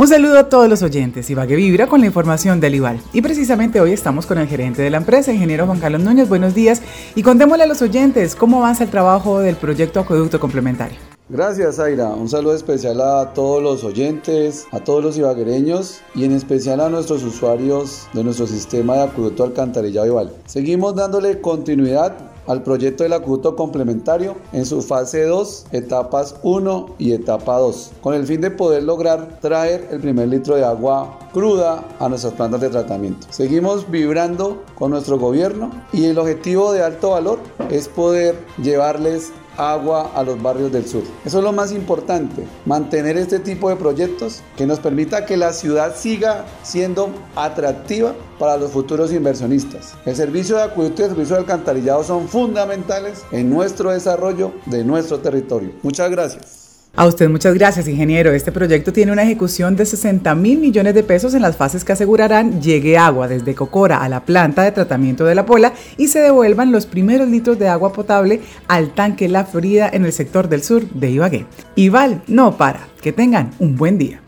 Un saludo a todos los oyentes. Ibagué Vibra con la información del IVAL. Y precisamente hoy estamos con el gerente de la empresa, ingeniero Juan Carlos Núñez. Buenos días. Y contémosle a los oyentes cómo avanza el trabajo del proyecto Acueducto Complementario. Gracias, Aira. Un saludo especial a todos los oyentes, a todos los ibaguereños y en especial a nuestros usuarios de nuestro sistema de acueducto alcantarillado Ival. Seguimos dándole continuidad al proyecto del acueducto complementario en su fase 2, etapas 1 y etapa 2, con el fin de poder lograr traer el primer litro de agua cruda a nuestras plantas de tratamiento. Seguimos vibrando con nuestro gobierno y el objetivo de alto valor es poder llevarles agua a los barrios del sur. Eso es lo más importante, mantener este tipo de proyectos que nos permita que la ciudad siga siendo atractiva para los futuros inversionistas. El servicio de acueducto y el servicio de alcantarillado son fundamentales en nuestro desarrollo de nuestro territorio. Muchas gracias. A usted muchas gracias, ingeniero. Este proyecto tiene una ejecución de 60 mil millones de pesos en las fases que asegurarán llegue agua desde Cocora a la planta de tratamiento de la Pola y se devuelvan los primeros litros de agua potable al tanque La Florida en el sector del sur de Ibagué. Ival no para. Que tengan un buen día.